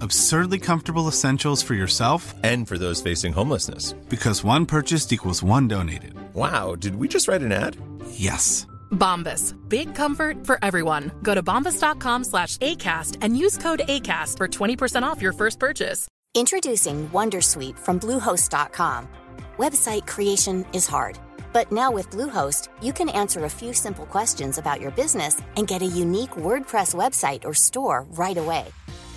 Absurdly comfortable essentials for yourself And for those facing homelessness. because one purchased equals one donated. Wow, did we just write an ad? Yes. Bombas. Big comfort for everyone. Go to bombas.com slash ACAST and use code ACAST for 20% off your first purchase. Introducing Wondersuite from Bluehost.com. Website creation is hard, but now with Bluehost, you can answer a few simple questions about your business and get a unique WordPress website or store right away.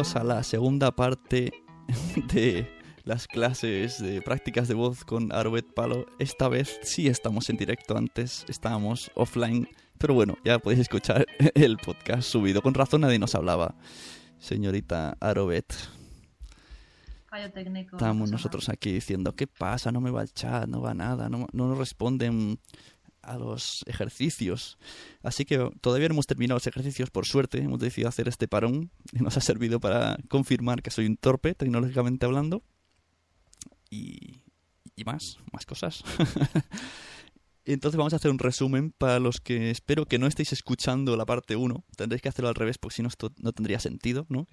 Bienvenidos a la segunda parte de las clases de prácticas de voz con Arbet Palo. Esta vez sí estamos en directo, antes estábamos offline, pero bueno, ya podéis escuchar el podcast subido. Con razón nadie nos hablaba. Señorita Arobet, Fallo técnico. estamos nosotros aquí diciendo, ¿qué pasa? No me va el chat, no va nada, no, no nos responden a los ejercicios. Así que todavía no hemos terminado los ejercicios, por suerte, hemos decidido hacer este parón y nos ha servido para confirmar que soy un torpe, tecnológicamente hablando. Y, y más, más cosas. Entonces vamos a hacer un resumen para los que espero que no estéis escuchando la parte 1. Tendréis que hacerlo al revés porque si no esto no tendría sentido, ¿no?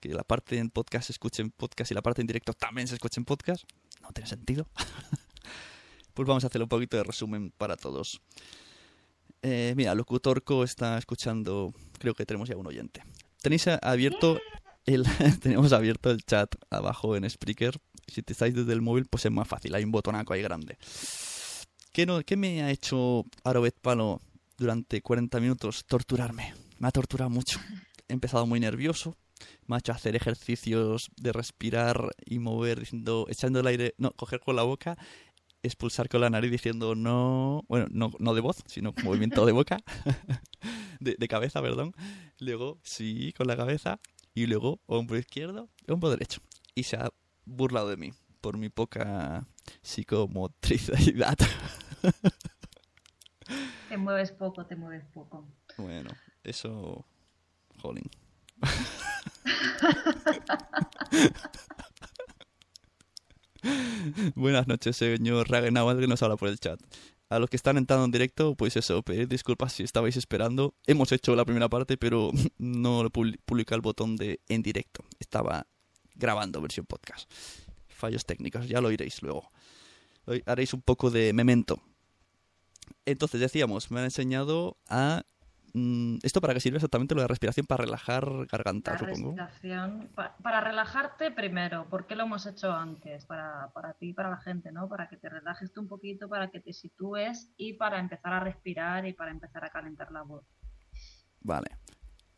Que la parte en podcast se escuche en podcast y la parte en directo también se escuche en podcast. No tiene sentido. pues vamos a hacer un poquito de resumen para todos. Eh, mira, Locutorco está escuchando, creo que tenemos ya un oyente. Tenéis abierto el, tenemos abierto el chat abajo en Spreaker. Si te estáis desde el móvil, pues es más fácil, hay un botonaco ahí grande. ¿Qué, no, qué me ha hecho Arobet Palo durante 40 minutos? Torturarme. Me ha torturado mucho. He empezado muy nervioso. Me ha hecho hacer ejercicios de respirar y mover, diciendo, echando el aire, no, coger con la boca, expulsar con la nariz diciendo no, bueno, no, no de voz, sino movimiento de boca, de, de cabeza, perdón. Luego, sí, con la cabeza, y luego hombro izquierdo, hombro derecho. Y se ha burlado de mí por mi poca psicomotricidad. Te mueves poco, te mueves poco. bueno, eso, jolín. Buenas noches, señor Ragenauer, que nos habla por el chat. A los que están entrando en directo, pues eso, pedir disculpas si estabais esperando. Hemos hecho la primera parte, pero no publica el botón de en directo. Estaba grabando versión podcast. Fallos técnicos, ya lo oiréis luego. Hoy haréis un poco de memento. Entonces decíamos, me han enseñado a... mm, ¿Esto para qué sirve exactamente lo de respiración? Para relajar garganta, La supongo. respiración, pa- para relajarte primero, ¿por qué lo hemos hecho antes? Para, para ti y para la gente, ¿no? Para que te relajes tú un poquito, para que te sitúes y para empezar a respirar y para empezar a calentar la voz. Vale.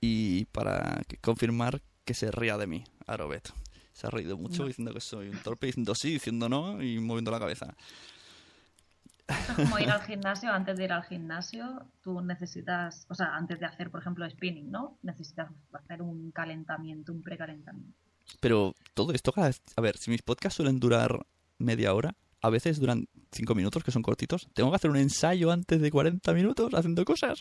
Y para confirmar que se ría de mí, Arobet. Se ha reído mucho No. diciendo que soy un torpe, diciendo sí, diciendo no y moviendo la cabeza. Esto es como ir al gimnasio, antes de ir al gimnasio, tú necesitas, o sea, antes de hacer, por ejemplo, spinning, ¿no? Necesitas hacer un calentamiento, un precalentamiento. Pero todo esto, a ver, si mis podcasts suelen durar media hora, a veces duran cinco minutos, que son cortitos. Tengo que hacer un ensayo antes de 40 minutos haciendo cosas.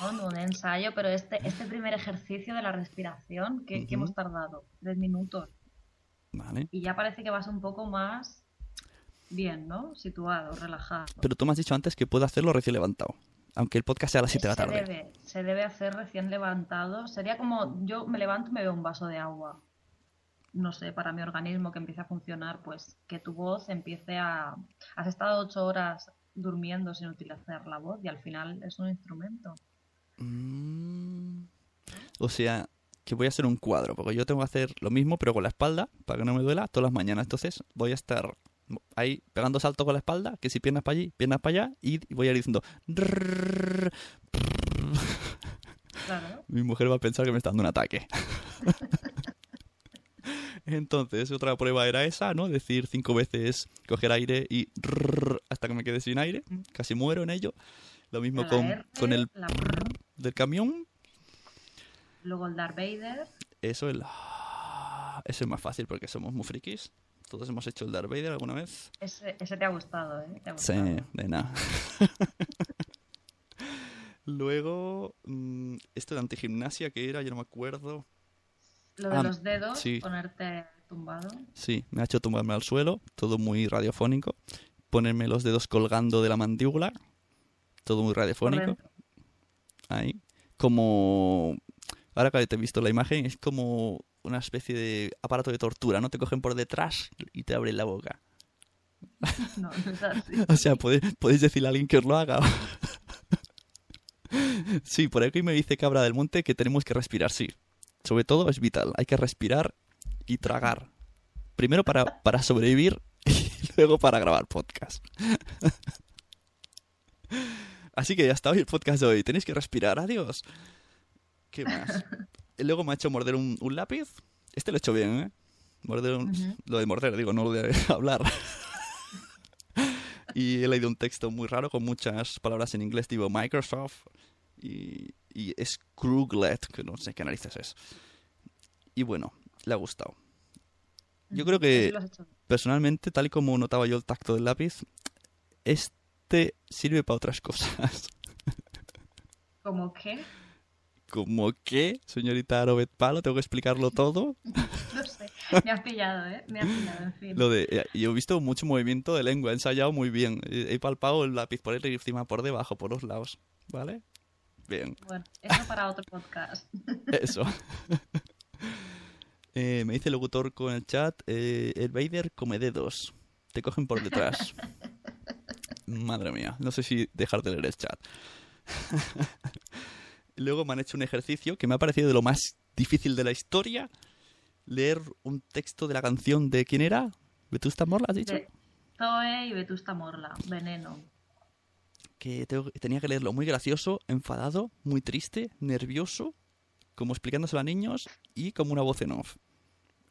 No, no un ensayo, pero este, este primer ejercicio de la respiración, que, hemos tardado tres minutos. Vale. Y ya parece que vas un poco más bien, ¿no? Situado, relajado. Pero tú me has dicho antes que puedo hacerlo recién levantado. Aunque el podcast sea a las 7 de la se tarde. Debe, se debe hacer recién levantado. Sería como yo me levanto y me bebo un vaso de agua. No sé, para mi organismo que empiece a funcionar, pues que tu voz empiece a... Has estado ocho horas durmiendo sin utilizar la voz y al final es un instrumento. Mm. O sea, que voy a hacer un cuadro, porque yo tengo que hacer lo mismo, pero con la espalda, para que no me duela, todas las mañanas. Entonces voy a estar ahí pegando saltos con la espalda, que si piernas para allí, piernas para allá, y voy a ir diciendo... Mi mujer va a pensar que me está dando un ataque. Entonces, otra prueba era esa, ¿no? Decir cinco veces, coger aire y hasta que me quede sin aire. Casi muero en ello. Lo mismo con, con el del camión. luego el Darth Vader. Eso es, eso es más fácil porque somos muy frikis. Todos hemos hecho el Darth Vader alguna vez. Ese, ese te ha gustado, ¿eh? Te ha Sí, de nada. Luego, mm, esto de antigimnasia que era, yo no me acuerdo. Lo de Ah, los dedos, sí. ponerte tumbado. Sí, me ha hecho tumbarme al suelo, todo muy radiofónico. Ponerme los dedos colgando de la mandíbula, todo muy radiofónico. Ahí. Como. Ahora que te he visto la imagen, es como una especie de aparato de tortura, ¿no? Te cogen por detrás y te abren la boca. No, no es así. O sea, podéis, podéis decirle a alguien que os lo haga. sí, por aquí me dice Cabra del Monte que tenemos que respirar, sí. Sobre todo es vital. Hay que respirar y tragar. Primero para, para sobrevivir y luego para grabar podcast. Así que ya está hoy el podcast de hoy. Tenéis que respirar. Adiós. ¿Qué más? Y Luego me ha hecho morder un, un lápiz. Este lo he hecho bien, ¿eh? Morder un-. Lo de morder, digo, no lo de hablar. y he leído un texto muy raro con muchas palabras en inglés, tipo Microsoft y, y Scrooglet, que no sé qué narices es. Y bueno, le ha gustado. Yo creo que personalmente, tal y como notaba yo el tacto del lápiz, este sirve para otras cosas. ¿Cómo qué? Como que, señorita Robert Palo, tengo que explicarlo todo. No sé. Me has pillado, ¿eh? Me has pillado, en fin. Lo de, eh, yo he visto mucho movimiento de lengua, he ensayado muy bien. He he palpado el lápiz por encima, por debajo, por los lados. ¿Vale? Bien, Bueno, eso para otro podcast. eso. Eh, me dice el locutor con el chat, eh, el Vader come dedos. Te cogen por detrás. Madre mía, no sé si dejar de leer el chat. Luego me han hecho un ejercicio que me ha parecido de lo más difícil de la historia. Leer un texto de la canción de quién era? ¿Vetusta Morla, has dicho? De Zoe y Vetusta Morla, Veneno. que tengo- tenía que leerlo muy gracioso, enfadado, muy triste, nervioso, como explicándoselo a niños y como una voz en off.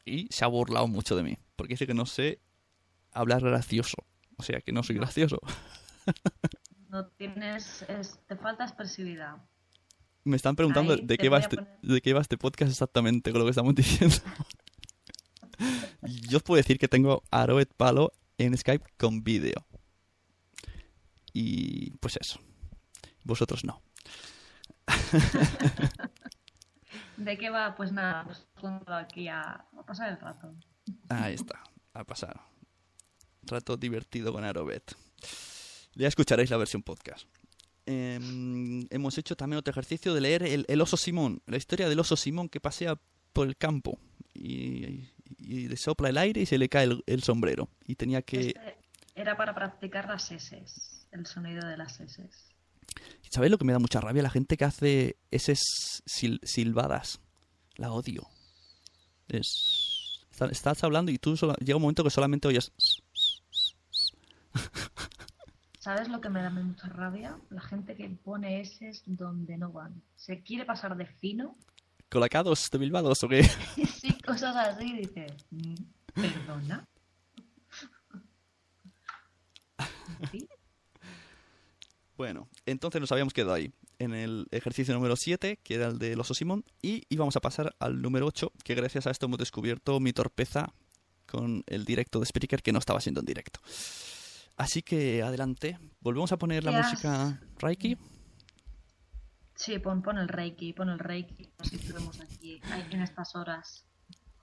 Y se ha burlado mucho de mí, porque dice que no sé hablar gracioso. O sea, que no soy gracioso. No tienes... es- te falta expresividad. Me están preguntando Ahí de qué, va este, de qué va este podcast exactamente con lo que estamos diciendo. Yo os puedo decir que tengo a Palo en Skype con vídeo. Y pues eso. Vosotros no. ¿De qué va? Pues nada, pues junto aquí a, a pasar el rato. Ahí está, a pasar. Rato divertido con Arobet. Ya escucharéis la versión podcast. Em, hemos hecho también otro ejercicio de leer el, el oso Simón, la historia del oso Simón que pasea por el campo y, y le sopla el aire y se le cae el, el sombrero. Y tenía que... Este era para practicar las S, el sonido de las S. ¿Sabéis lo que me da mucha rabia? La gente que hace esas sil- silbadas. La odio. Es... está- Estás hablando y tú llega un momento que solamente oyes... ¿Sabes lo que me da mucha rabia? La gente que pone S donde no van. Se quiere pasar de fino ¿Colacados de Bilbados o qué? sí, cosas así, dices, mm, ¿perdona? ¿Sí? Bueno, entonces nos habíamos quedado ahí, en el ejercicio número 7, que era el del oso Simón, y íbamos a pasar al número 8, que gracias a esto hemos descubierto mi torpeza con el directo de Spreaker, que no estaba siendo en directo. Así que adelante, volvemos a poner la ¿Qué has- música Reiki. Sí, pon, pon el Reiki, pon el Reiki, nos aquí, en estas horas.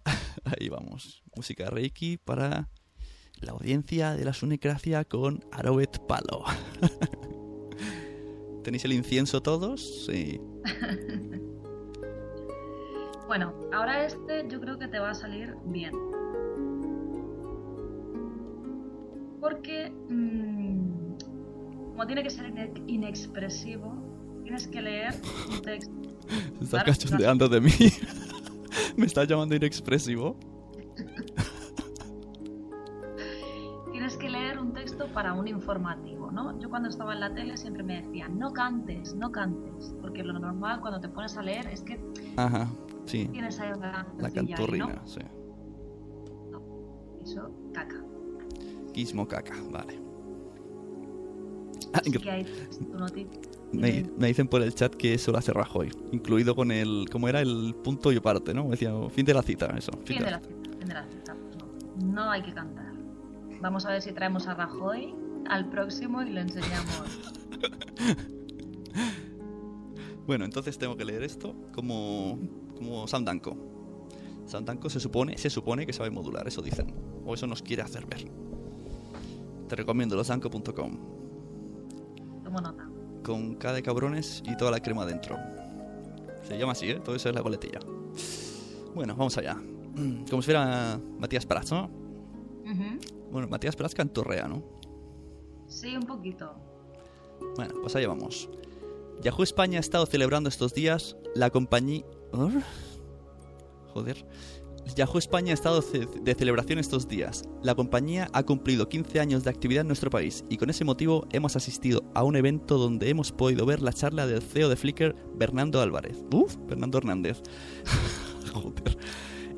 Ahí vamos. Música Reiki para la audiencia de la Sunecracia con Arobet Palo. ¿Tenéis el incienso todos? Sí. Bueno, ahora este yo creo que te va a salir bien. Porque, mm, como tiene que ser ine- inexpresivo, tienes que leer un texto. Se Claro, cachondeando de mí. Me estás llamando inexpresivo. Tienes que leer un texto para un informativo, ¿no? Yo cuando estaba en la tele siempre me decían, no cantes, no cantes, porque lo normal cuando te pones a leer es que Ajá, sí. tienes ahí una La ¿no? canturrina, sí. Eso, caca. Vale. Me, me dicen por el chat que eso lo hace Rajoy, incluido con el. ¿Cómo era? El punto y aparte, ¿no? Me decía, fin de la cita, eso. Fin de la cita, fin de la cita. No, no hay que cantar. Vamos a ver si traemos a Rajoy al próximo y le enseñamos. Bueno, entonces tengo que leer esto como, como Sam Danko. Sam Danko se supone, se supone que sabe modular, eso dicen. O eso nos quiere hacer ver. Te recomiendo losanco.com. Tomo nota. Con K de cabrones y toda la crema dentro. Se llama así, ¿eh? Todo eso es la coletilla. Bueno, vamos allá. Como si fuera Matías Prats, ¿no? Ujú. Bueno, Matías Prats cantorrea, ¿no? Sí, un poquito. Bueno, pues allá vamos. Yahoo España ha estado celebrando estos días la compañía... ¿Oh? Joder. Yahoo España ha estado de celebración estos días. La compañía ha cumplido 15 años de actividad en nuestro país y con ese motivo hemos asistido a un evento donde hemos podido ver la charla del CEO de Flickr, Bernardo Álvarez. Uf, Fernando Hernández.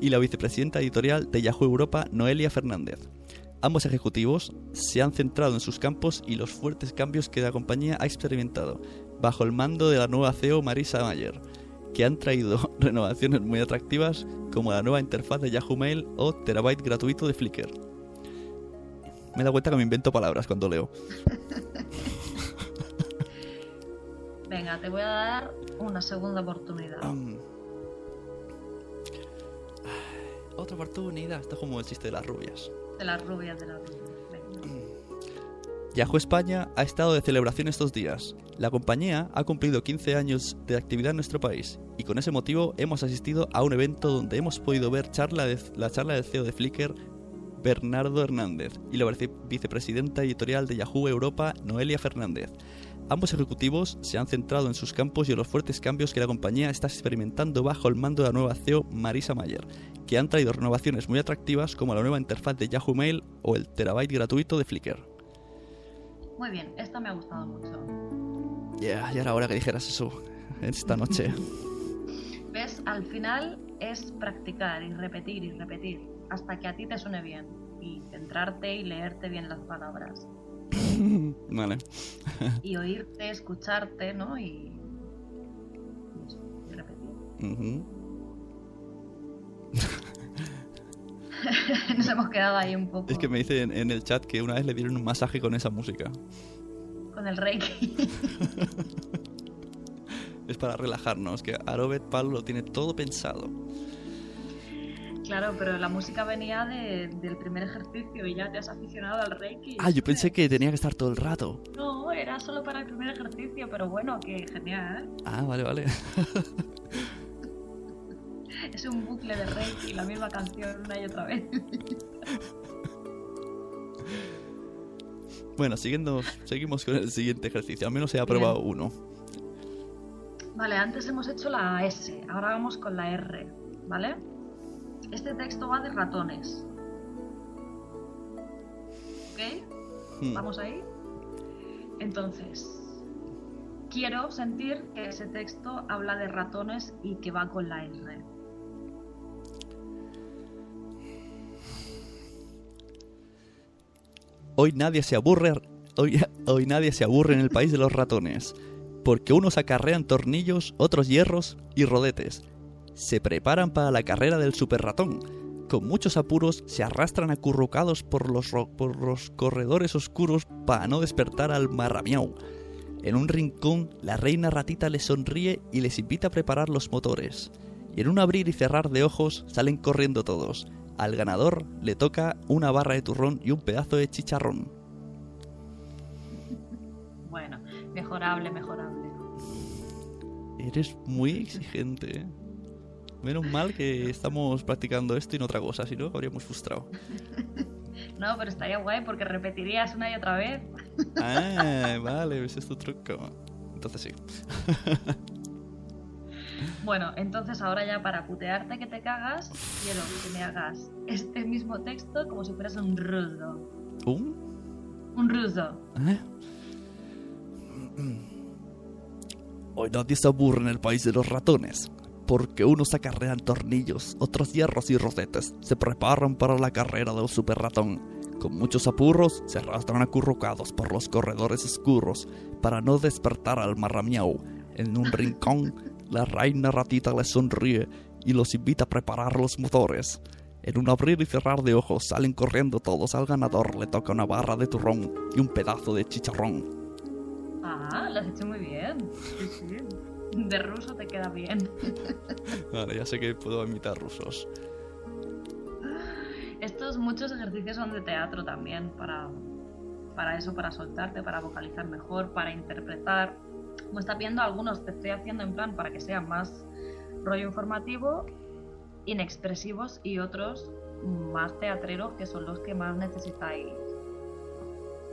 Y la vicepresidenta editorial de Yahoo Europa, Noelia Fernández. Ambos ejecutivos se han centrado en sus campos y los fuertes cambios que la compañía ha experimentado, bajo el mando de la nueva CEO Marisa Mayer, que han traído renovaciones muy atractivas como la nueva interfaz de Yahoo Mail o terabyte gratuito de Flickr. Me da cuenta que me invento palabras cuando leo. Venga, te voy a dar una segunda oportunidad. Otra oportunidad. Esto es como el chiste de las rubias. De las rubias de la rubias. Yahoo España ha estado de celebración estos días. La compañía ha cumplido 15 años de actividad en nuestro país y con ese motivo hemos asistido a un evento donde hemos podido ver charla la charla del CEO de Flickr, Bernardo Hernández, y la vice- vicepresidenta editorial de Yahoo Europa, Noelia Fernández. Ambos ejecutivos se han centrado en sus campos y en los fuertes cambios que la compañía está experimentando bajo el mando de la nueva CEO Marisa Mayer, que han traído renovaciones muy atractivas como la nueva interfaz de Yahoo Mail o el terabyte gratuito de Flickr. Muy bien, esta me ha gustado mucho. Ya, ya era hora que dijeras eso esta noche. ¿Ves? Al final es practicar y repetir y repetir hasta que a ti te suene bien y centrarte y leerte bien las palabras vale. y oírte, escucharte, ¿no? Y, y eso, y repetir. Nos hemos quedado ahí un poco Es que me dice en, en el chat que una vez le dieron un masaje con esa música. con el reiki. Es para relajarnos, que Arobet Pal lo tiene todo pensado. claro, pero la música venía de- del primer ejercicio y ya te has aficionado al reiki. Ah, yo pensé que tenía que estar todo el rato. No, era solo para el primer ejercicio, pero bueno, que genial. Ah, vale, vale. Es un bucle de reiki, la misma canción una y otra vez. Bueno, siguiendo, seguimos con el siguiente ejercicio. Al menos he aprobado uno. Vale, antes hemos hecho la S, ahora vamos con la R, ¿vale? Este texto va de ratones. ¿Ok? Hmm. ¿Vamos ahí? Entonces, quiero sentir que ese texto habla de ratones y que va con la R. Hoy nadie se aburre. Hoy, nadie se aburre en el país de los ratones. Porque unos acarrean tornillos, otros hierros y rodetes. Se preparan para la carrera del super ratón. Con muchos apuros se arrastran acurrucados por los, por los corredores oscuros para no despertar al marramiau. En un rincón, la reina ratita les sonríe y les invita a preparar los motores. Y en un abrir y cerrar de ojos salen corriendo todos. Al ganador le toca una barra de turrón y un pedazo de chicharrón. Bueno, mejorable, mejorable. Eres muy exigente. ¿eh? Menos mal que estamos practicando esto y no otra cosa, si no habríamos frustrado. No, pero estaría guay porque repetirías una y otra vez. Ah, vale, ese es tu truco. Entonces sí. Bueno, entonces ahora ya para putearte que te cagas, quiero que me hagas este mismo texto como si fueras un ruso. ¿Un? Un ruso. ¿Eh? Hoy nadie se aburre en el país de los ratones, porque unos acarrean tornillos, otros hierros y rosetes, se preparan para la carrera del super ratón. Con muchos apurros, se arrastran acurrucados por los corredores oscuros para no despertar al marramiau. En un rincón, la reina ratita les sonríe y los invita a preparar los motores. En un abrir y cerrar de ojos salen corriendo todos. Al ganador le toca una barra de turrón y un pedazo de chicharrón. Ah, lo has hecho muy bien. Sí, sí. De ruso te queda bien. Vale, ya sé que puedo imitar rusos. Estos muchos ejercicios son de teatro también, para, para eso, para soltarte, para vocalizar mejor, para interpretar. Como está viendo, algunos te estoy haciendo en plan para que sean más rollo informativo, inexpresivos, y otros más teatreros, que son los que más necesitáis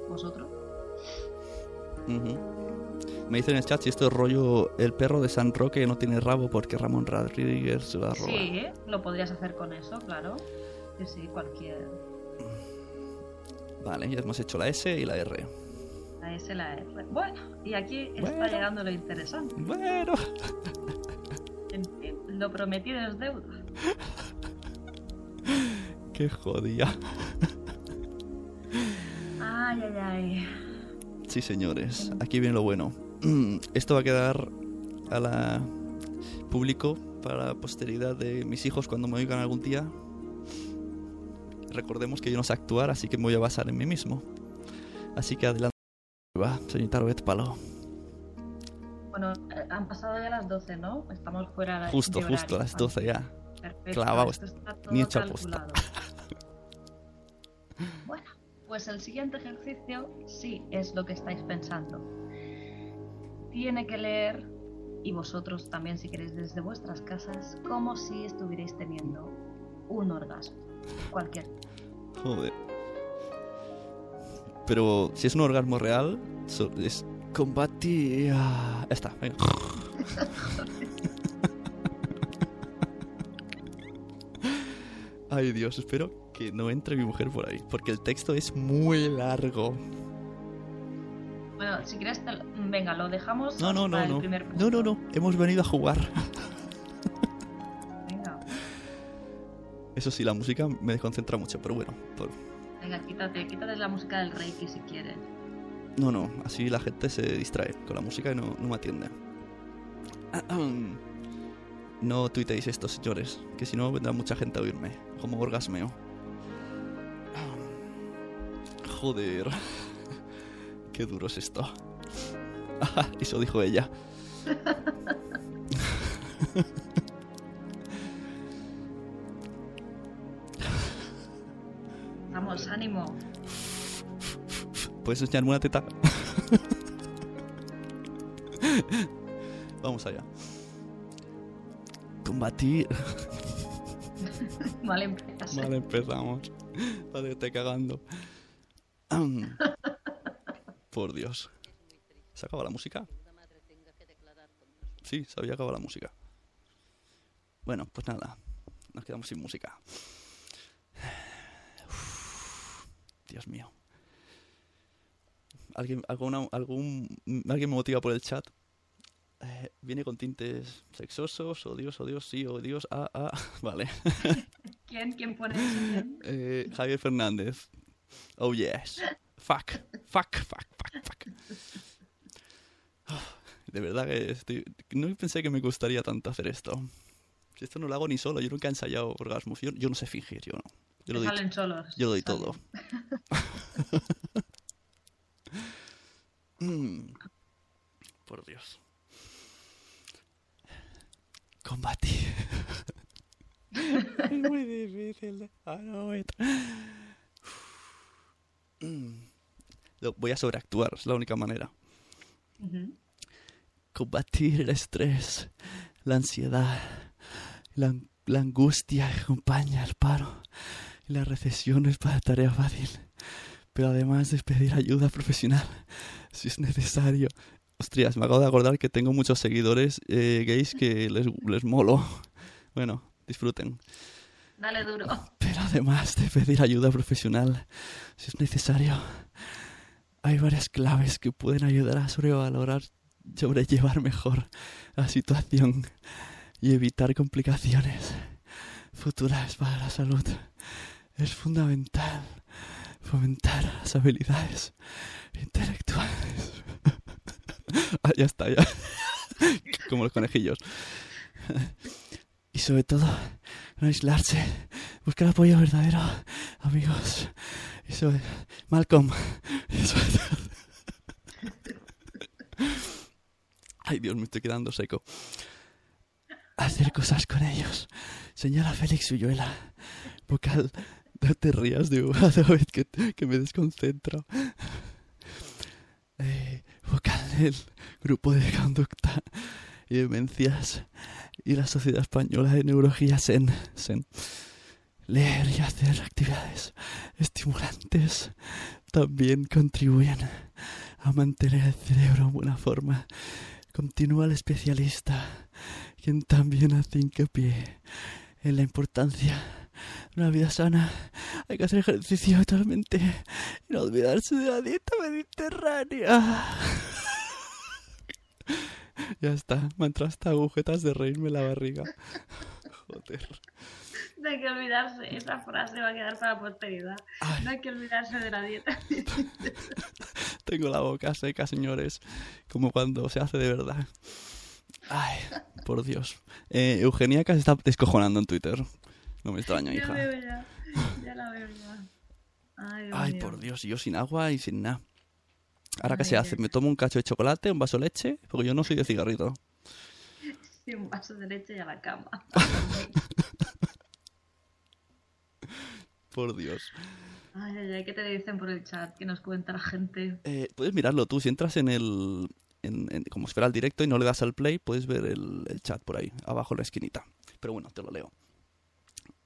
vosotros. Me dicen en el chat si esto es rollo el perro de San Roque no tiene rabo porque Ramón Rodríguez se la roba. Sí, lo podrías hacer con eso, claro. Sí, sí, cualquier. Vale, ya hemos hecho la S y la R. La S, la R. Bueno, y aquí está Bueno. llegando lo interesante. Bueno. En fin, lo prometido es deuda. Qué jodida. Ay, ay, ay. Sí, señores, aquí viene lo bueno. Esto va a quedar a la público para la posteridad de mis hijos cuando me oigan algún día. Recordemos que yo no sé actuar, así que me voy a basar en mí mismo. Así que adelante. Va, señorita Palo. Bueno, eh, han pasado ya las 12, ¿no? Estamos fuera de Justo, de justo, a las 12 ya. Perfecto, Clavado, esto está todo ni hecho aposta. Bueno, pues el siguiente ejercicio sí es lo que estáis pensando. Tiene que leer, y vosotros también si queréis desde vuestras casas, como si estuvierais teniendo un orgasmo. Cualquier. Joder. Pero si es un orgasmo real, so- es combatir. Ah, Ya está, venga. Ay Dios, espero que no entre mi mujer por ahí, porque el texto es muy largo. Bueno, si quieres, venga, lo dejamos No, no, no, el no. primer No, no, no. Hemos venido a jugar. Venga, Eso sí, la música me desconcentra mucho, pero bueno. por- venga, quítate, quítate la música del Reiki si quieres. No, no, así la gente se distrae con la música y no, no me atiende. No tuiteéis esto, señores, que si no vendrá mucha gente a oírme, como orgasmeo. Joder, qué duro es esto. Eso dijo ella. ánimo. ¿Puedes enseñarme una teta? Vamos allá. Combatir. Vale, empiezas. Vale, empezamos. Vale, estoy cagando. Por Dios. ¿Se acaba la música? Sí, se había acabado la música. Bueno, pues nada. Nos quedamos sin música. Uf, Dios mío. ¿Alguien, alguna- algún, ¿Alguien me motiva por el chat? Eh, ¿Viene con tintes sexosos? ¿O Dios, o Dios, sí, o Dios, ah, ah? Vale. ¿Quién? ¿Quién pone eso? ¿Quién? Eh, Javier Fernández. Oh yes. Fuck. Fuck, fuck, fuck, fuck. De verdad que estoy... no pensé que me gustaría tanto hacer esto. Si esto no lo hago ni solo, yo nunca he ensayado orgasmos. Yo, yo no sé fingir, yo no. Yo lo doy, salen solos. yo lo doy salen. todo. Mm. Por Dios. combatir. es muy difícil. Lo- Voy a sobreactuar, es la única manera. Combatir el estrés, la ansiedad, la, la angustia que acompaña al paro la recesión es para tarea fácil. Pero además de pedir ayuda profesional, si es necesario. Ostras, me acabo de acordar que tengo muchos seguidores eh, gays que les, les molo. Bueno, disfruten. Dale duro. Pero además de pedir ayuda profesional, si es necesario, hay varias claves que pueden ayudar a sobrevalorar, sobrellevar mejor la situación y evitar complicaciones futuras para la salud. Es fundamental fomentar las habilidades intelectuales. ah, ya está, ya. Como los conejillos. Y sobre todo, no aislarse, buscar apoyo verdadero, amigos. Y sobre... Malcolm. Ay, Dios, me estoy quedando seco. Hacer cosas con ellos. Señora Félix Uyuela. Vocal, no te rías de David, que, que me desconcentro. Eh, vocal del grupo de conducta y demencias y la Sociedad Española de Neurología SEN. SEN. Leer y hacer actividades estimulantes también contribuyen a mantener el cerebro en buena forma. Continúa el especialista, quien también hace hincapié en la importancia una vida sana. Hay que hacer ejercicio totalmente y no olvidarse de la dieta mediterránea. Ya está, me entró hasta agujetas de reírme la barriga. Joder. No hay que olvidarse, esa frase va a quedar para la posteridad. Ay. No hay que olvidarse de la dieta. Tengo la boca seca, señores. Como cuando se hace de verdad. Ay, por Dios. Eh, Eugenia se está descojonando en Twitter. No me extraña, ya hija. veo ya, ya la veo ya. Ay, por Dios, yo sin agua y sin nada. Ahora, ¿qué se hace? ¿Me tomo un cacho de chocolate, un vaso de leche? Porque yo no soy de cigarrito. Sí, un vaso de leche y a la cama. Por Dios. Ay, ay, ay, ¿qué te dicen por el chat? ¿Qué nos cuenta la gente? Eh, puedes mirarlo tú. Si entras en el. En, en- como si fuera el directo y no le das al play, puedes ver el, el chat por ahí, abajo en la esquinita. Pero bueno, te lo leo.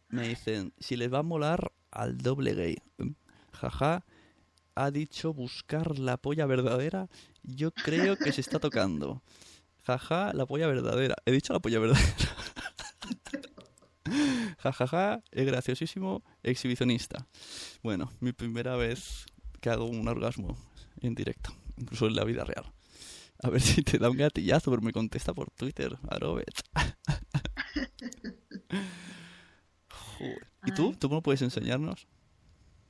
Me dicen: si les va a molar al doble gay. Mm, Jaja. Ha dicho buscar la polla verdadera. Yo creo que se está tocando. Jaja, la polla verdadera. He dicho la polla verdadera. Jajaja, es graciosísimo, exhibicionista. Bueno, mi primera vez que hago un orgasmo en directo, incluso en la vida real. A ver si te da un gatillazo, pero me contesta por Twitter, Arobet. ¿Y tú? ¿Tú cómo puedes enseñarnos?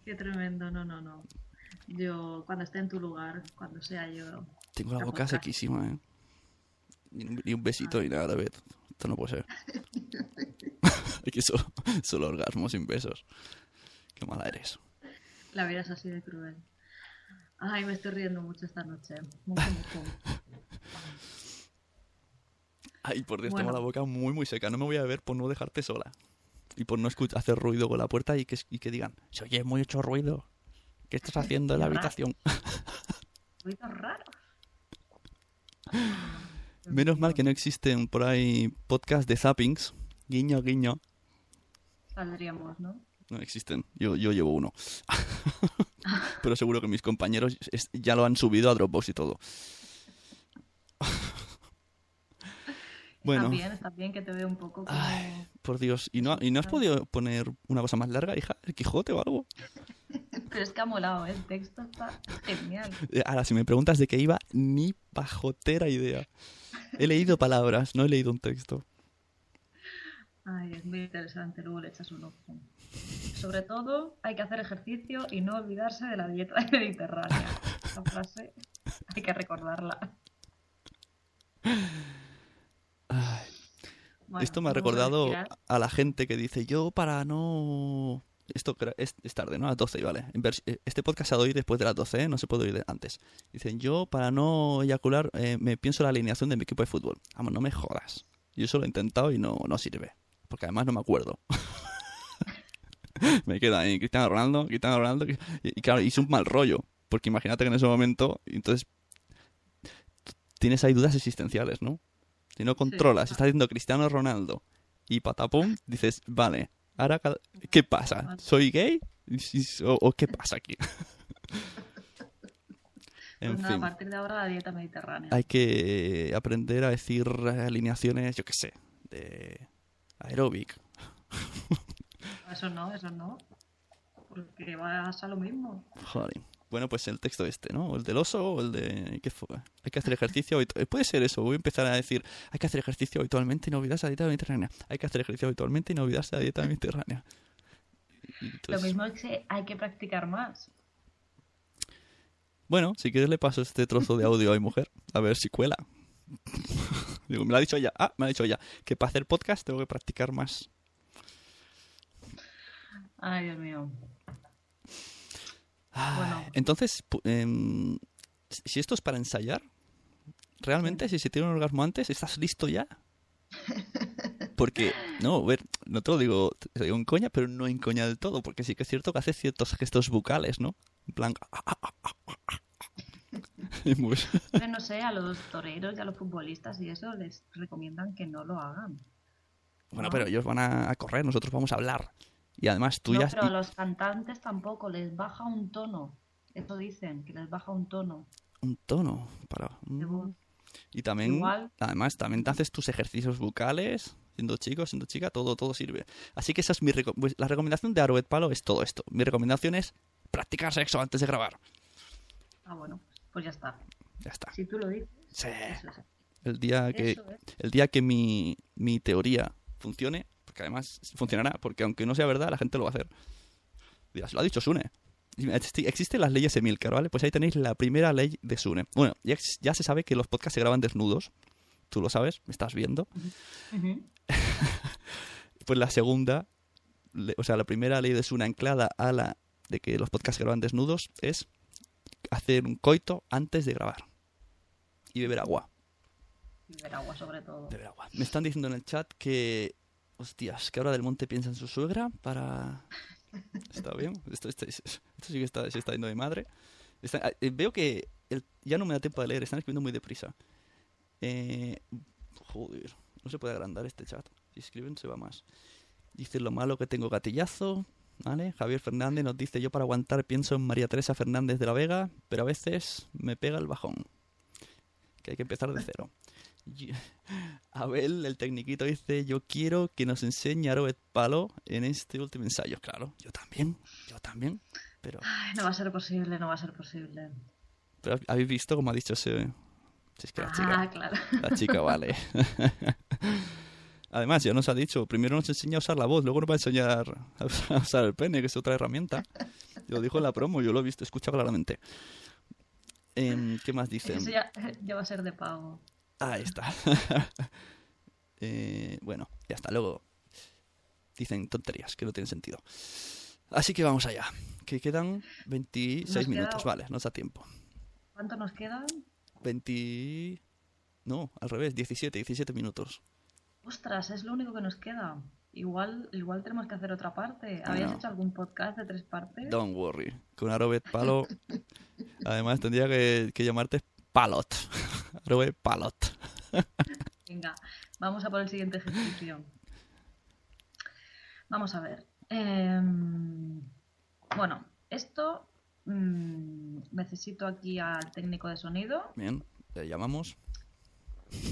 Qué tremendo, no, no, no. Yo, cuando esté en tu lugar, cuando sea yo. Tengo la La boca sequísima, ¿eh? Ni un, besito ni nada, Arobet. Esto no puede ser. Aquí solo, solo orgasmos sin besos. Qué mala eres. La vida es así de cruel. Ay, me estoy riendo mucho esta noche. Mucho, mucho. Ay, por Dios, Bueno. tengo la boca muy, muy seca. No me voy a beber por no dejarte sola. Y por no escuch- hacer ruido con la puerta y que, y que digan, se oye mucho ruido. ¿Qué estás haciendo en la habitación? Ruido raro. Menos mal que no existen por ahí podcasts de zappings. Guiño, guiño. Saldríamos, ¿no? No existen. Yo, yo llevo uno. Pero seguro que mis compañeros ya lo han subido a Dropbox y todo. Bueno, Está bien, está bien que te veo un poco como... Ay. por Dios. ¿Y no, ¿Y no has podido poner una cosa más larga, hija? ¿El Quijote o algo? Pero es que ha molado, ¿eh? el texto está genial. Eh, Ahora, si me preguntas de qué iba, ni pajotera idea. He leído palabras, no he leído un texto. Ay, es muy interesante, luego le echas un ojo. Sobre todo, hay que hacer ejercicio y no olvidarse de la dieta mediterránea. Esa frase hay que recordarla. Bueno, Esto me ha a recordado a la gente que dice, yo para no... Esto es, es tarde, ¿no? A las 12, vale. Eh, Este podcast se ha de oír después de las 12, ¿eh? No se puede oír antes. Dicen, yo para no eyacular eh, me pienso la alineación de mi equipo de fútbol. Vamos, no me jodas. Yo eso lo he intentado y no, no sirve. Porque además no me acuerdo. me queda ahí Cristiano Ronaldo, Cristiano Ronaldo. Y, y claro, hice un mal rollo. Porque imagínate que en ese momento, entonces tienes ahí dudas existenciales, ¿no? Si no controlas, si estás diciendo Cristiano Ronaldo y patapum, dices, vale, ahora, cada- ¿qué pasa? ¿Soy gay? ¿O, o qué pasa aquí? en Pues fin, a partir de ahora la dieta mediterránea. hay que aprender a decir alineaciones, yo qué sé, de aeróbic. Eso no, eso no. Porque vas a lo mismo. Joder. Bueno, pues el texto este, ¿no? O el del oso o el de... ¿Qué fue? Hay que hacer ejercicio... habitu- eh, Puede ser eso. Voy a empezar a decir... Hay que hacer ejercicio habitualmente y no olvidarse la dieta mediterránea. Hay que hacer ejercicio habitualmente y no olvidarse la dieta mediterránea. Lo mismo es que hay que practicar más. Bueno, si quieres le paso este trozo de audio a mi mujer. A ver si cuela. Digo, me lo ha dicho ella. Ah, me lo ha dicho ella. Que para hacer podcast tengo que practicar más. Ay, Dios mío. Ah, Bueno. Entonces, em, si esto es para ensayar, realmente si se tiene un orgasmo antes, ¿estás listo ya? Porque, no, a ver, no te lo digo, te digo en coña, pero no en coña del todo, porque sí que es cierto que hace ciertos gestos bucales, ¿no? En plan... Pero no sé, a los toreros y a los futbolistas y eso les recomiendan que no lo hagan. Bueno, No. pero ellos van a correr, nosotros vamos a hablar. Y además tú no, ya... pero a los cantantes tampoco, les baja un tono. Eso dicen, que les baja un tono. Un tono para... Y también, Igual. además, también te haces tus ejercicios bucales, siendo chico, siendo chica, todo, todo sirve. Así que esa es mi reco- pues, la recomendación de Aroet Palo es todo esto. Mi recomendación es practicar sexo antes de grabar. Ah, bueno, pues ya está. Ya está. Si tú lo dices, Sí. eso es. El día que, es. el día que mi, mi teoría funcione, porque además funcionará, porque aunque no sea verdad, la gente lo va a hacer. Dirás, lo ha dicho Sune. Existen las leyes Emilcar, ¿vale? Pues ahí tenéis la primera ley de Sune. Bueno, ya, se sabe que los podcasts se graban desnudos. Tú lo sabes, me estás viendo. Pues la segunda, o sea, la primera ley de Sune anclada a la de que los podcasts se graban desnudos es hacer un coito antes de grabar. Y beber agua. Beber agua sobre todo. Beber agua. Me están diciendo en el chat que, hostias, que ahora del monte piensa en su suegra para... ¿Está bien? Esto, esto- esto sí que está, se está yendo de madre. Ah, eh, veo que ya no me da tiempo de leer, están escribiendo muy deprisa. Eh, joder, no se puede agrandar este chat. Si escriben se va más. Dice lo malo que tengo gatillazo. ¿Vale? Javier Fernández nos dice yo para aguantar pienso en María Teresa Fernández de la Vega, pero a veces me pega el bajón. Que hay que empezar de cero. Abel, el tecniquito, dice yo quiero que nos enseñe Aroet Palo en este último ensayo. Claro, yo también, yo también. Pero, Ay, no va a ser posible, no va a ser posible. pero habéis visto como ha dicho ese... Si es que la chica... Ah, claro. La chica vale. Además, ya nos ha dicho, primero nos enseña a usar la voz, luego nos va a enseñar a usar el pene, que es otra herramienta. Lo dijo en la promo, yo lo he visto, escucha claramente. Em, ¿Qué más dicen? Eso ya, ya va a ser de pago. Ahí está. Eh, bueno, ya está. Luego dicen tonterías que no tienen sentido. Así que vamos allá. Que quedan 26 Nos minutos. queda- Vale, nos da tiempo. ¿Cuánto nos quedan? 20... No, al revés, 17, 17 minutos. Ostras, es lo único que nos queda. Igual, igual tenemos que hacer otra parte. ¿Habías No. hecho algún podcast de tres partes? Don't worry. Con Arobet Palo. Además, tendría que, que llamarte Palot. Arobet Palot. Venga, vamos a por el siguiente ejercicio. Vamos a ver. Em, bueno, esto mm, necesito aquí al técnico de sonido. Bien, le llamamos.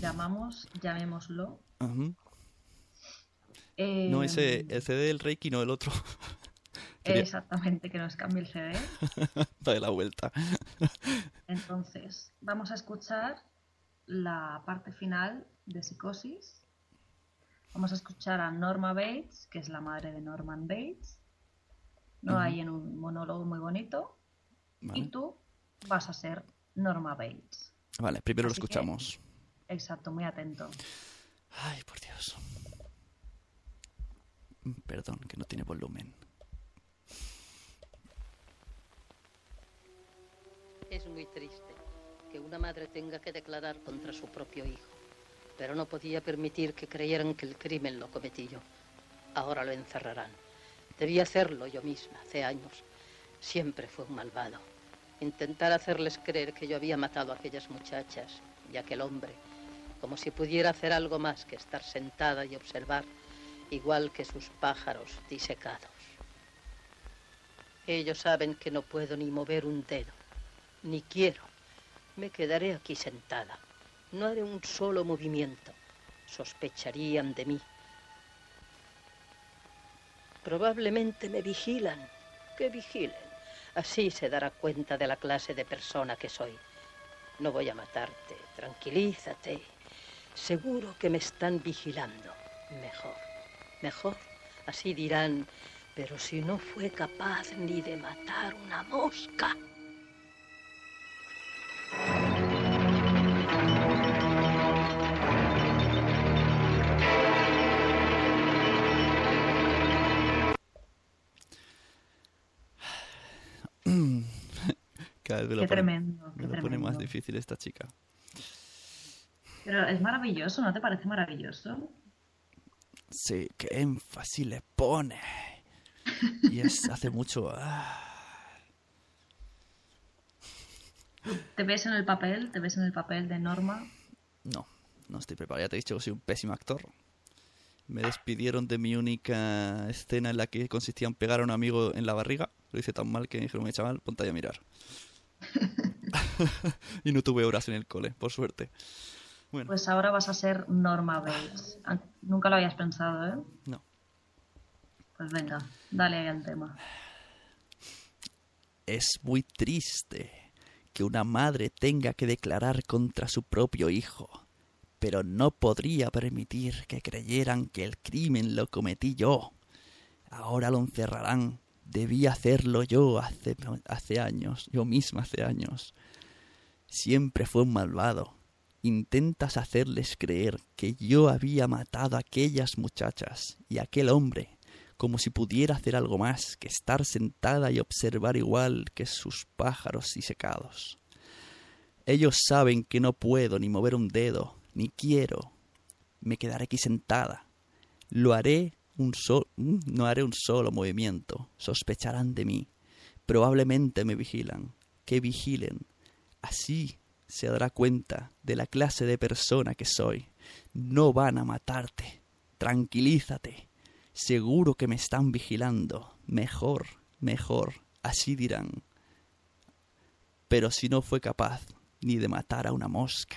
Llamamos, llamémoslo. Em, No, ese, el CD del Reiki, no el otro. Exactamente, que nos cambie el CD. Dale la vuelta. Entonces, vamos a escuchar la parte final de Psicosis. Vamos a escuchar a Norma Bates, que es la madre de Norman Bates. No hay en un monólogo muy bonito. Vale. Y tú vas a ser Norma Bates. Vale, primero lo que- escuchamos. Exacto, muy atento. Ay, por Dios. Perdón, que no tiene volumen. Es muy triste que una madre tenga que declarar contra su propio hijo. pero no podía permitir que creyeran que el crimen lo cometí yo. Ahora lo encerrarán. Debí hacerlo yo misma hace años. Siempre fue un malvado. Intentar hacerles creer que yo había matado a aquellas muchachas y a aquel hombre, como si pudiera hacer algo más que estar sentada y observar, igual que sus pájaros disecados. Ellos saben que no puedo ni mover un dedo, ni quiero. Me quedaré aquí sentada. No haré un solo movimiento. Sospecharían de mí. Probablemente me vigilan. Que vigilen. Así se dará cuenta de la clase de persona que soy. No voy a matarte. Tranquilízate. Seguro que me están vigilando. Mejor. Mejor. Así dirán, pero si no fue capaz ni de matar una mosca. Cada vez me lo Qué pone, tremendo, me qué lo pone más tremendo. difícil esta chica. Pero es maravilloso, ¿no te parece maravilloso? Sí, qué énfasis le pone. Y es hace mucho. ah. ¿Te ves en el papel? ¿Te ves en el papel de Norma? No, no estoy preparado. Ya te he dicho que soy un pésimo actor. Me despidieron de mi única escena en la que consistía en pegar a un amigo en la barriga. Lo hice tan mal que me dijeron, chaval, ponte a mirar. y no tuve horas en el cole, por suerte. Bueno, Pues ahora vas a ser Norma Bates. Ah, Nunca lo habías pensado, ¿eh? no. Pues venga, dale ahí al tema. Es muy triste que una madre tenga que declarar contra su propio hijo, pero no podría permitir que creyeran que el crimen lo cometí yo. Ahora lo encerrarán. Debí hacerlo yo hace, hace años, yo misma hace años. Siempre fue un malvado. Intentas hacerles creer que yo había matado a aquellas muchachas y aquel hombre, como si pudiera hacer algo más que estar sentada y observar igual que sus pájaros disecados. Ellos saben que no puedo ni mover un dedo, ni quiero. Me quedaré aquí sentada. Lo haré un sol, mm, no haré un solo movimiento. Sospecharán de mí. Probablemente me vigilan. Que vigilen. Así se dará cuenta de la clase de persona que soy. No van a matarte. Tranquilízate. Seguro que me están vigilando. Mejor, mejor. Así dirán. Pero si no fue capaz ni de matar a una mosca.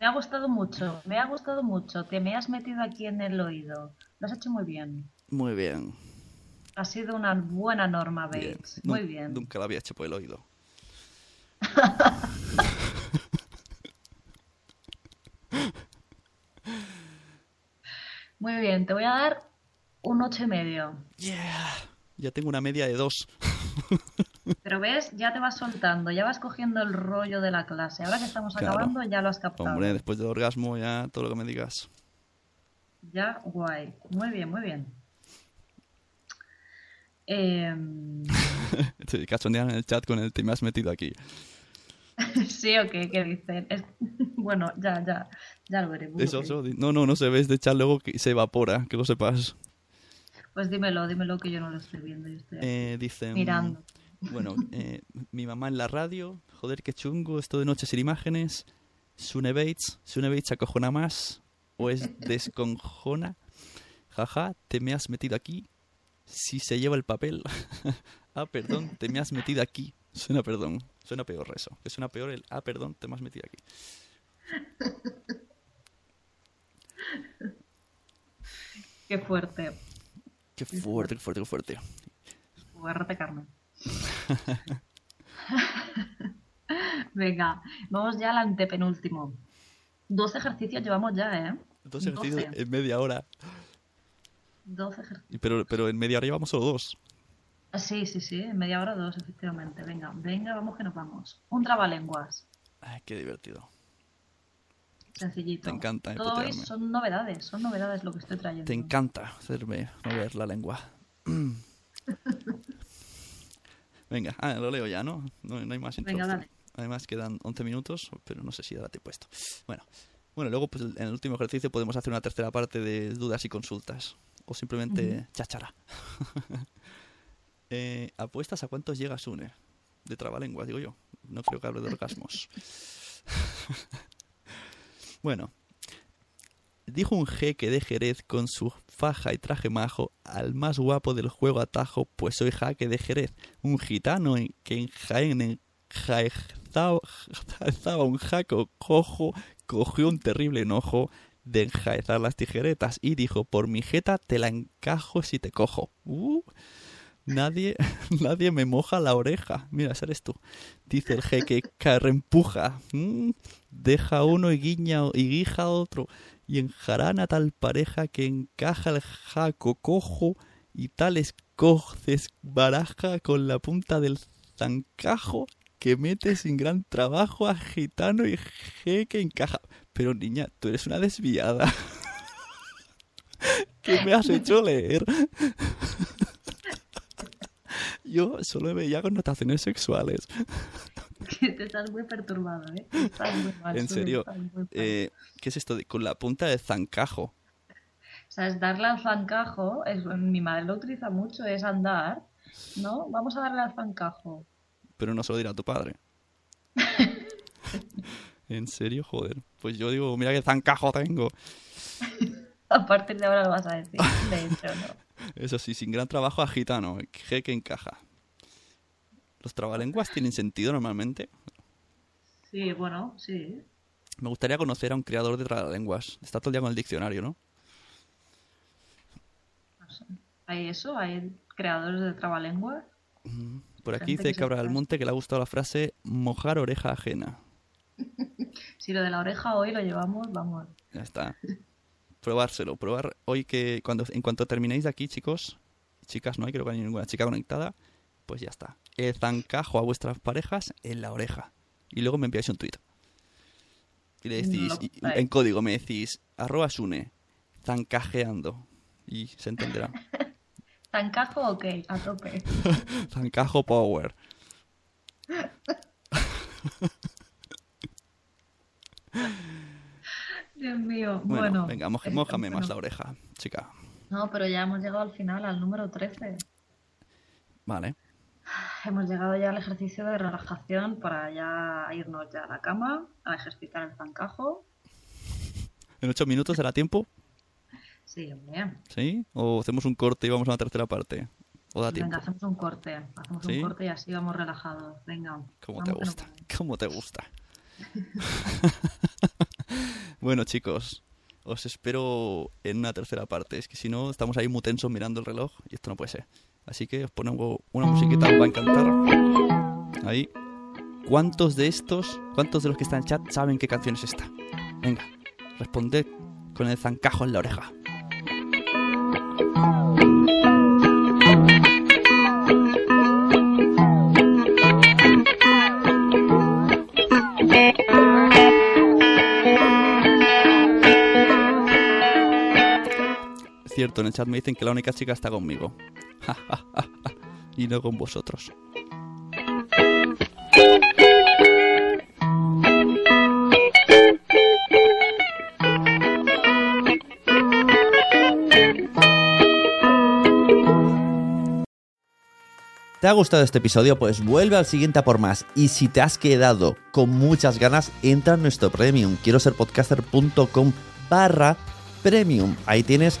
Me ha gustado mucho, me ha gustado mucho. Te me has metido aquí en el oído. Lo has hecho muy bien. Muy bien. Ha sido una buena Norma bien. Bates. Muy bien. Nunca lo había hecho por el oído. bien, te voy a dar un ocho y medio. Yeah. Ya tengo una media de dos. Pero ves, ya te vas soltando, ya vas cogiendo el rollo de la clase. Ahora que estamos Claro. acabando, ya lo has captado. Hombre, después del orgasmo ya todo lo que me digas. Ya, guay. Muy bien, muy bien. Em, Te cachondean en el chat con el te me has metido aquí. sí, o qué, ¿qué dicen? Es- Bueno, ya, ya, ya lo veremos. Eso, eso. No, no, no se ve. Es de chat luego que se evapora, que lo sepas. Pues dímelo, dímelo que yo no lo estoy viendo. Yo estoy Eh, dicen... mirando. Bueno, eh, mi mamá en la radio. Joder, qué chungo. Esto de Noche sin Imágenes. Sune Bates. Sune Bates acojona más. O es desconjona. Jaja, te me has metido aquí. Si se lleva el papel. ah, perdón, te me has metido aquí. Suena perdón. Suena peor eso. Que suena peor el ah, perdón, te me has metido aquí. Qué fuerte. Qué fuerte, qué fuerte, qué fuerte. Fuerte, Carmen. Venga, vamos ya al antepenúltimo. Dos ejercicios llevamos ya, ¿eh? Dos ejercicios Doce. en media hora. Dos ejercicios. Pero, pero en media hora llevamos solo dos. Sí, sí, sí, en media hora dos, efectivamente. Venga, venga, vamos que nos vamos. Un trabalenguas, Ay, qué divertido. sencillito. Te encanta, Todo hoy son novedades, son novedades lo que estoy trayendo. Te encanta hacerme mover la lengua. Venga, ah, lo leo ya, ¿no? No, no hay más Venga, dale. Además quedan 11 minutos, pero no sé si dará tiempo esto. Bueno, bueno, luego pues, en el último ejercicio podemos hacer una tercera parte de dudas y consultas. O simplemente chachara. Eh, ¿Apuestas a cuántos llegas, Une? De trabalenguas, digo yo. No creo que hable de orgasmos. bueno, dijo un jeque de Jerez con su faja y traje majo al más guapo del juego atajo, pues soy jaque de Jerez, un gitano en- que en Jaén enjaezaba un jaco cojo, cogió un terrible enojo de enjaezar las tijeretas y dijo, por mi jeta te la encajo si te cojo. Uh, nadie, nadie me moja la oreja. Mira, ese eres tú. Dice el jeque, que reempuja. Mm, deja uno y guiña y guija otro y enjarana tal pareja que encaja el jaco cojo y tales coces baraja con la punta del zancajo que mete sin gran trabajo a gitano y jeque encaja. Pero niña, tú eres una desviada. ¿Qué me has hecho leer? Yo solo veía connotaciones sexuales. Que te estás muy perturbado, ¿eh? Estás muy mal, En serio. muy. Eh, ¿Qué es esto? de- con la punta del zancajo. O sea, es darle al zancajo, es, mi madre lo utiliza mucho, es andar, ¿no? Vamos a darle al zancajo. Pero no se lo dirá a tu padre. ¿En serio? Joder. Pues yo digo, mira qué zancajo tengo. A partir de ahora lo vas a decir, de hecho, ¿no? Eso sí, sin gran trabajo a gitano. G que encaja. ¿Los trabalenguas tienen sentido normalmente? Sí, bueno, sí. Me gustaría conocer a un creador de trabalenguas. Está todo el día con el diccionario, ¿no? no sé. Hay eso, hay creadores de trabalenguas. Por aquí dice que Cabra del Monte que le ha gustado la frase mojar oreja ajena. Si lo de la oreja hoy lo llevamos, vamos. Ya está. Probárselo, probar hoy que cuando en cuanto terminéis de aquí, chicos, chicas no hay, creo que no hay ninguna chica conectada, pues ya está. El zancajo a vuestras parejas en la oreja. Y luego me enviáis un tweet. Y le decís, No y- en código me decís, arroba sune, zancajeando. Y se entenderá. ¿Zancajo ok? A tope. Zancajo power. Dios mío. Bueno, Bueno, venga, moj- esto, mójame más bueno. la oreja, chica. No, pero ya hemos llegado al final, al número 13. Vale. Hemos llegado ya al ejercicio de relajación para ya irnos ya a la cama, a ejercitar el zancajo. ¿En ocho minutos será tiempo? Sí, hombre. ¿Sí? ¿O hacemos un corte y vamos a la tercera parte? ¿O da tiempo? Venga, hacemos un corte. Hacemos ¿Sí? un corte y así vamos relajados. Venga. ¿Cómo te gusta? ¿Cómo te gusta? bueno, chicos, os espero en una tercera parte. Es que si no, estamos ahí muy tensos mirando el reloj y esto no puede ser. Así que os pongo una musiquita, os va a encantar. Ahí. ¿Cuántos de estos, cuántos de los que están en chat saben qué canción es esta? Venga, responded con el zancajo en la oreja. Cierto, en el chat me dicen que la única chica está conmigo. y no con vosotros. ¿Te ha gustado este episodio? Pues vuelve al siguiente a por más. Y si te has quedado con muchas ganas, entra en nuestro premium. Quiero ser podcaster.com barra premium. Ahí tienes